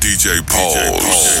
DJ Pulse.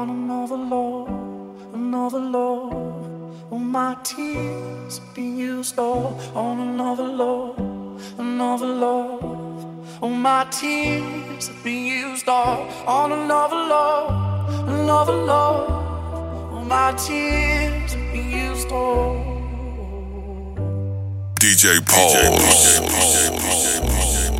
on another love, another love. All my tears have been used all on another love, another love. All my tears have been used all on another love, another love. All my tears have been used all. DJ Pulse. DJ On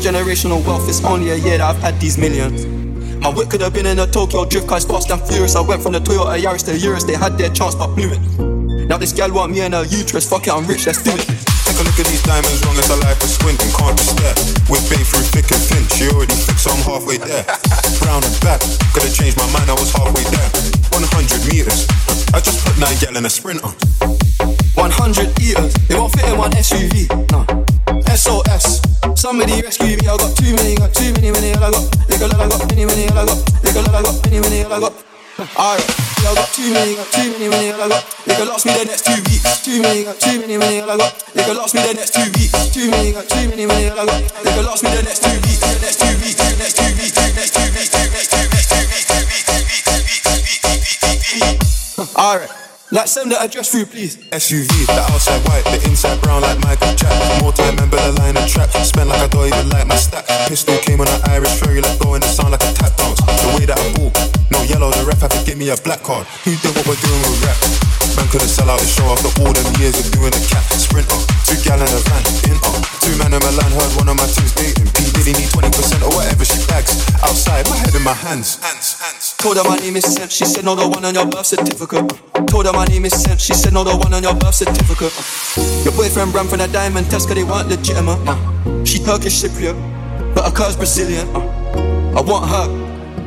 Got generational wealth, it's only a year that I've had these millions. My whip could have been in a Tokyo drift car, it's fast and furious. I went from the Toyota Yaris to Urus, they had their chance but blew it. Now this gal want me and her uterus, fuck it, I'm rich, let's do it. Take a look at these diamonds, wrong as a life is squinting, can't be. We're been through thick and thin, she already fixed, so I'm halfway there. Brown and back, could have changed my mind, I was halfway there. 100 meters, I just put nine gal in a sprinter. 100 eaters, they won't fit in one SUV. No. SOS, somebody rescue me. I got too many, got too many, many. all I got, lick a lot, I got many, many. all I got, lick a lot, I got many, many. all I got. Alright, I got too many, got too many, many. all I got, they could last me the next two weeks. Too many, got too many, many. all I got, they could last me the next two weeks. Too many, got too many, many. all I got, they could last me the next two weeks. Like send the address through, please. SUV, the outside white, the inside brown like Michael Jack. More time, remember the line of trap. Spent like I don't even like my stack. Pistol came on an Irish ferry, let go and it sound like a tap dance. The way that I walk, no yellow, the ref had to give me a black card. Who did what we're doing with rap? Man couldn't sell out the show after all them years of doing the cat sprinter. Two gal in a van, in up. Two man in Milan heard one of my tunes dating. P Diddy need 20% or whatever she bags. Outside, my head in my hands. Hands, hands. Told her my name is Sam, she said no, the one on your birth certificate. Told her my name is Sam, she said no, the one on your birth certificate. Your boyfriend ran from the diamond test cause they weren't legitimate. Uh. She Turkish Cypriot, but her car's Brazilian. Uh. I want her.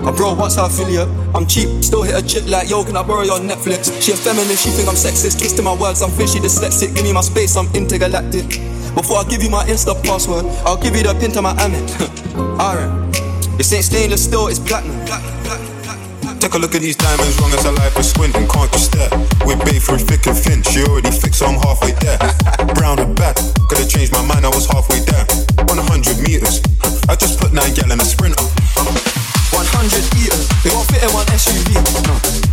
My bro wants her affiliate. I'm cheap, still hit a chick like, yo, can I borrow your Netflix? She a feminist, she think I'm sexist. Twisting my words, I'm fishy dyslexic. Give me my space, I'm intergalactic. Before I give you my Insta password, I'll give you the pin to my Amex. Alright. This ain't stainless steel, it's platinum. Take a look at these diamonds, wrong as a life is squinting, can't you stare? We're bathed through thick and thin, she already fixed, so I'm halfway there. Brown and back, could have changed my mind, I was halfway there. 100 meters, I just put nine gal in a sprinter. 100 eaters, they won't fit in one SUV. No. Uh,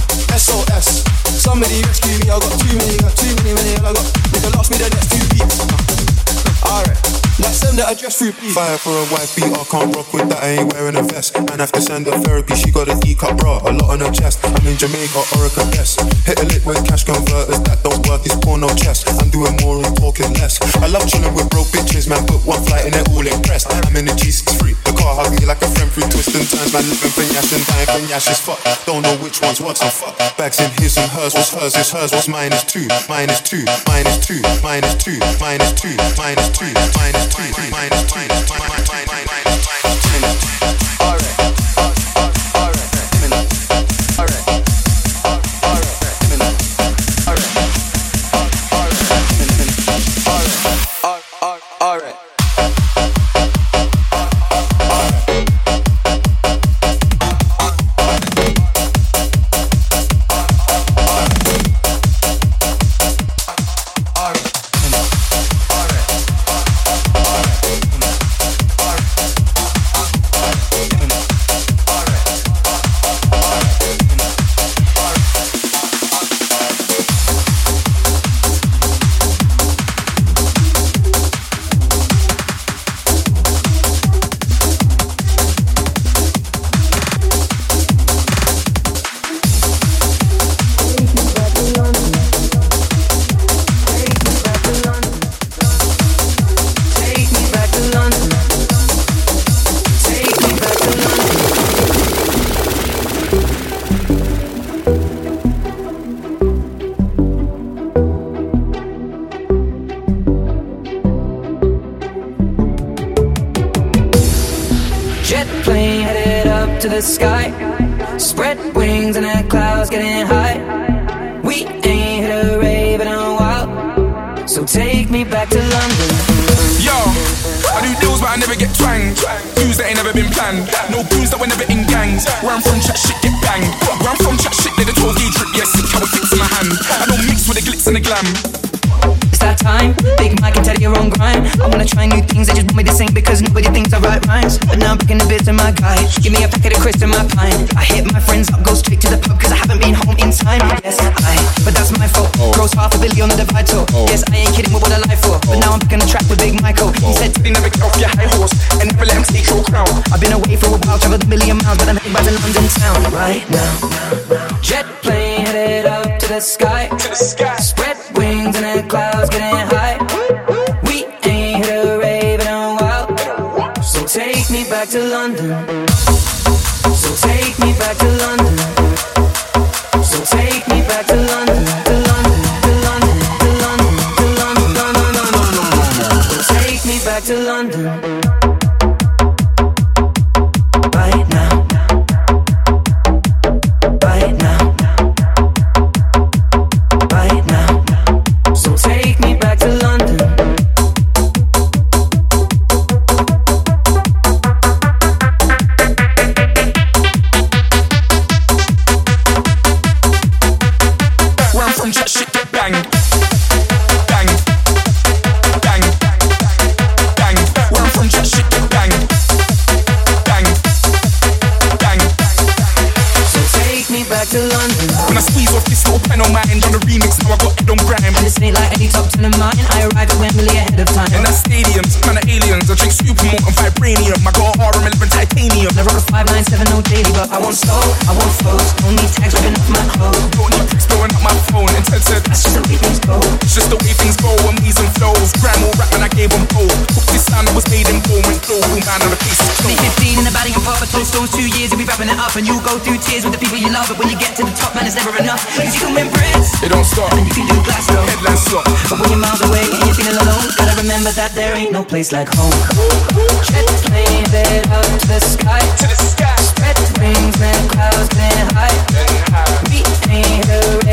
SOS, somebody rescue me. I got too many, got too many, many. all I got, they can last me the next two weeks. Uh, alright, now send the address through, please. Fire for a wife beat, I can't rock with that, I ain't wearing a vest. Man have to send her therapy, she got a E-cup bra, a lot on her chest. I'm in Jamaica, Ocho Rios. Hit a lick with cash converters, that don't work, it's porno chest. I'm doing more and talking less. I love chilling with broke bitches, man, put one flight and they're all impressed. I'm in the G63, the car hug me like a friend through twists and turns, man, living for Yash and dying for Yash is fuck. Don't know which one's what's and fuck. Bags in his and hers, what's hers is hers, what's mine is two. Mine is two, mine is two, mine is two, mine is two, mine is two, mine is two, what I lie for. But now I'm on the track with Big Michael. He oh. said to me, never get off your high horse and never let him take your crown. I've been away for a while, traveled a million miles, but I'm heading back to London town right now. Jet plane headed up to the sky. To the sky. Spread wings and the clouds getting high. We ain't hit a rave in a while, so take me back to London. So take me back to London. And Ted said, That's just the way things go. It's just the way things go, amnesia flows. Grandma rap and I gave them pole. Hooked this sound that was made in boring thought. We'll dine on a piece of chalk. If you be wrapping it up and you'll go through tears with the people you love. But when you get to the top, man, it's never enough. Cause you can win Brits. It don't stop. And you can do Glasgow. Headline slot. But when you're miles away and you're feeling alone, gotta remember that there ain't no place like home. Jet plane bed up to the sky. To the wings, man, clouds getting high. We ain't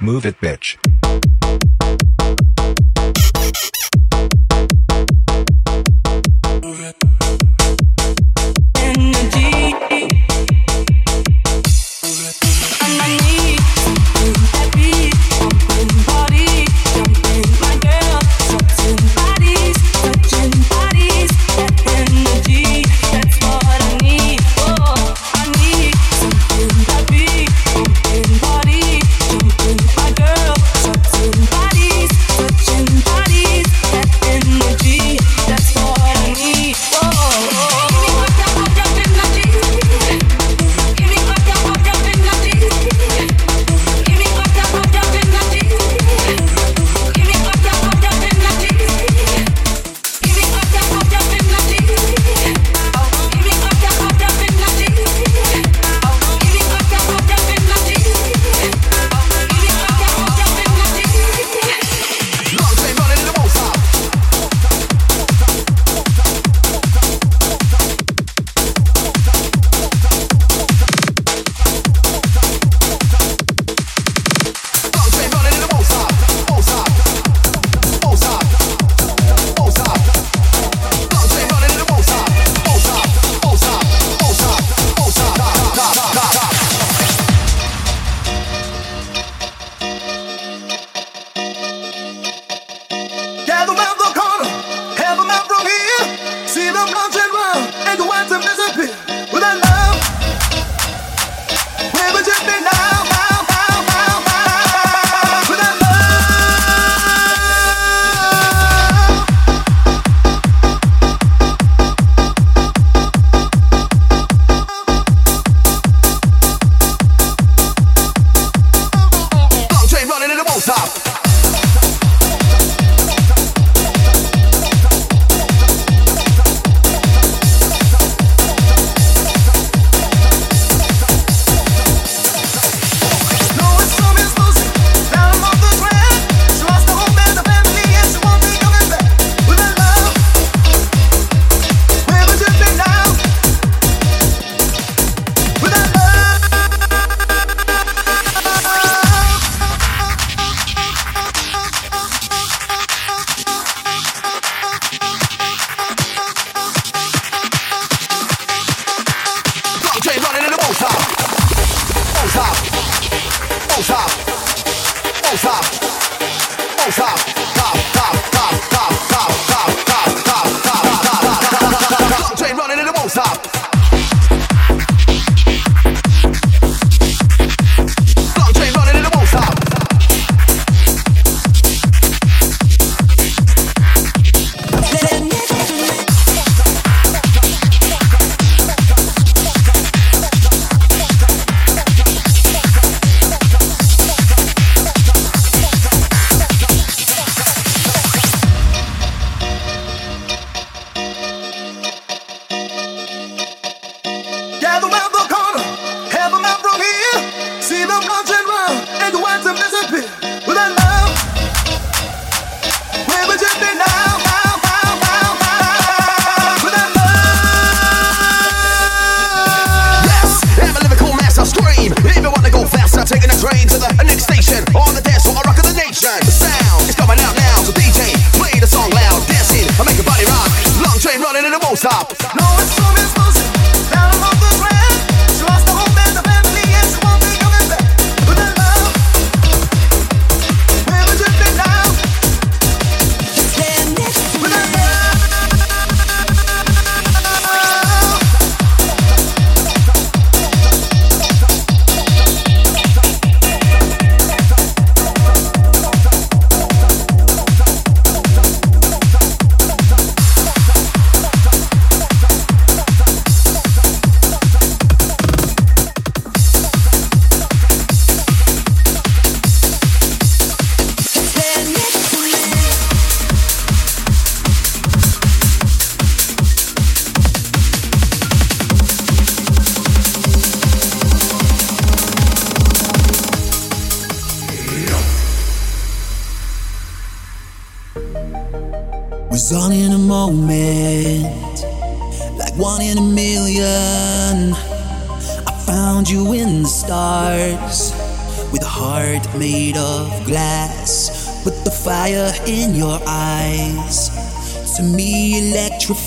Move it, bitch.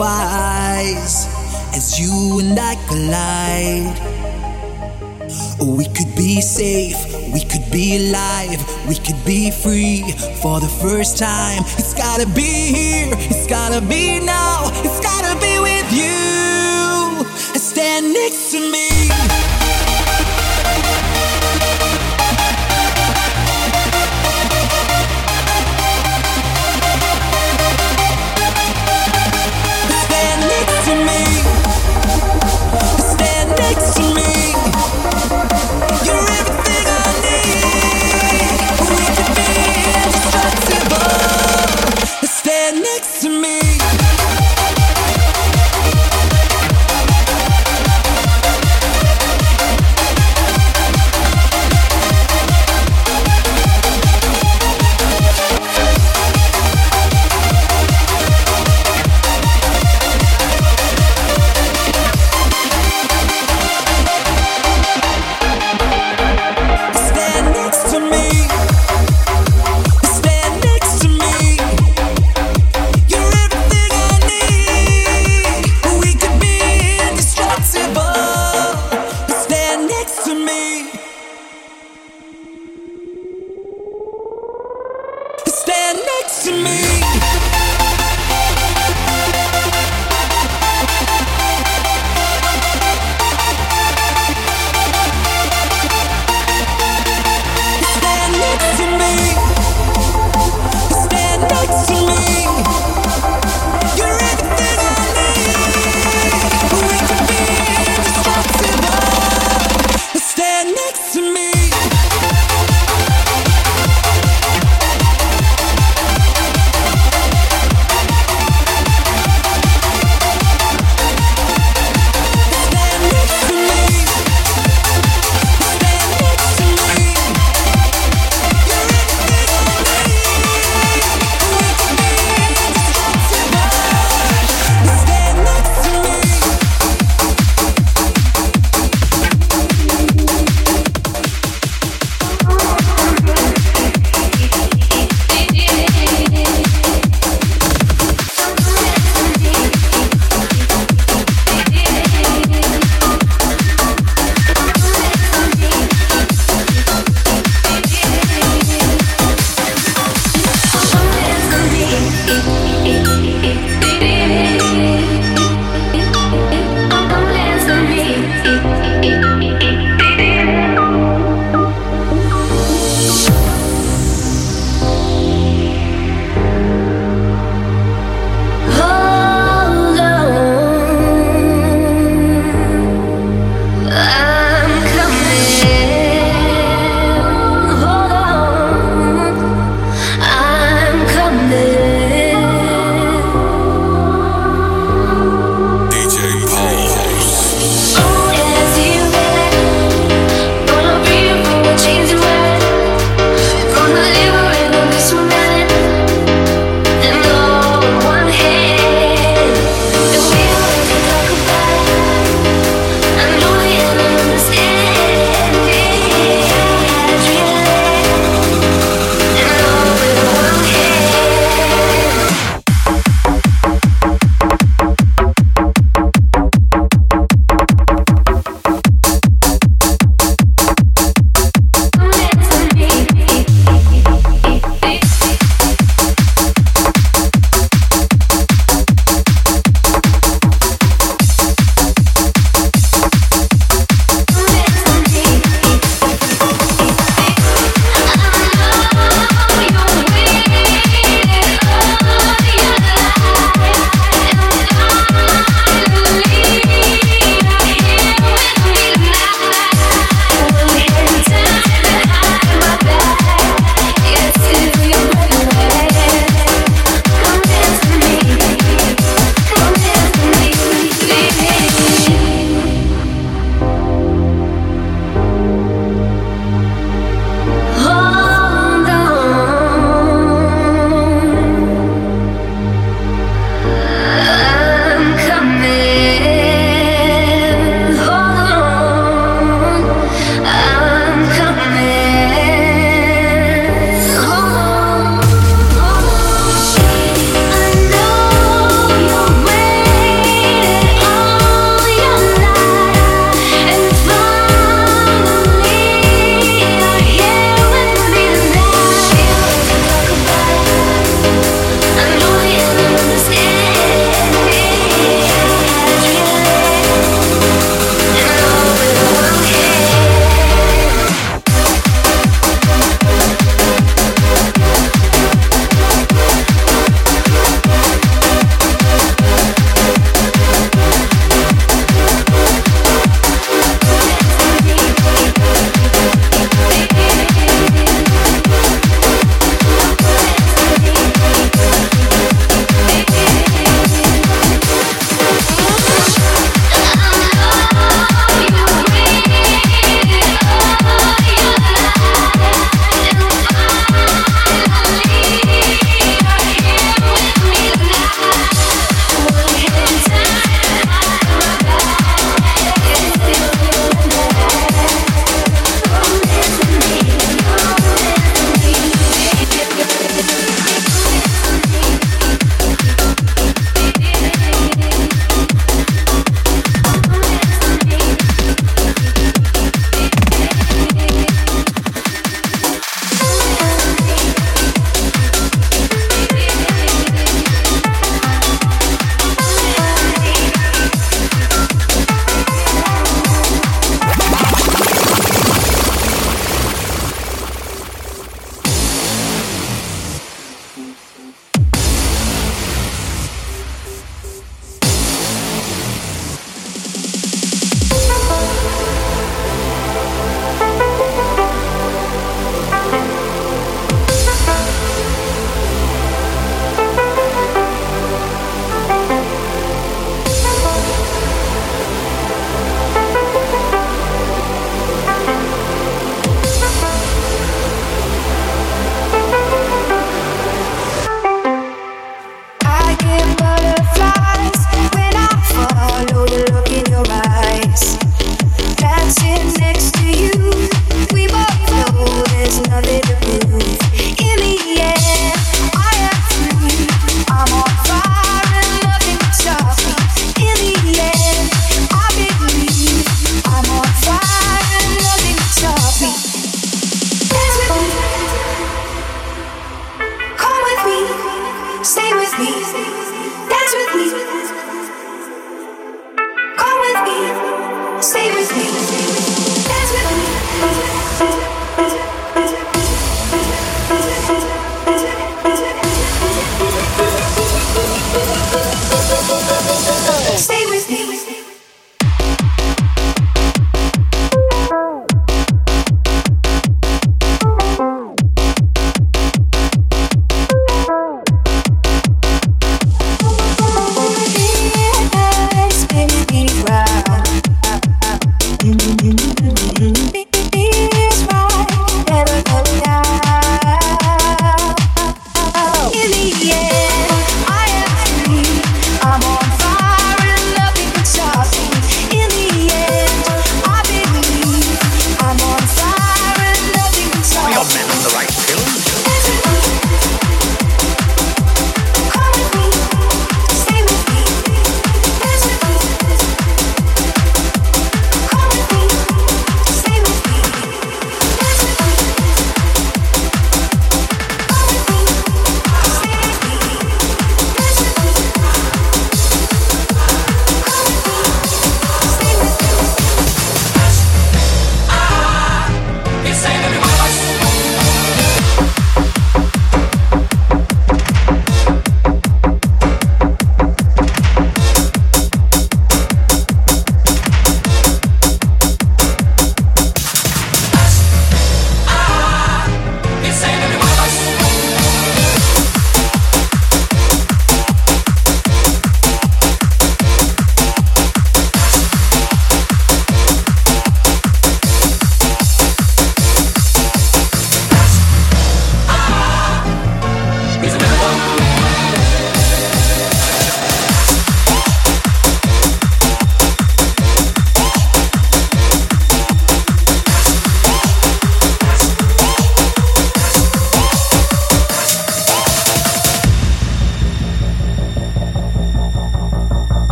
As you and I collide. We could be safe, we could be alive, we could be free for the first time. It's gotta be here, it's gotta be now,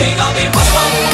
King of the Muslims.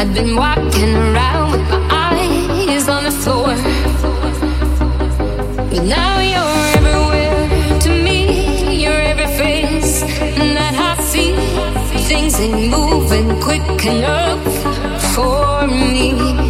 I've been walking around with my eyes on the floor. But now you're everywhere to me, you're every face and that I see. Things ain't moving quick enough for me.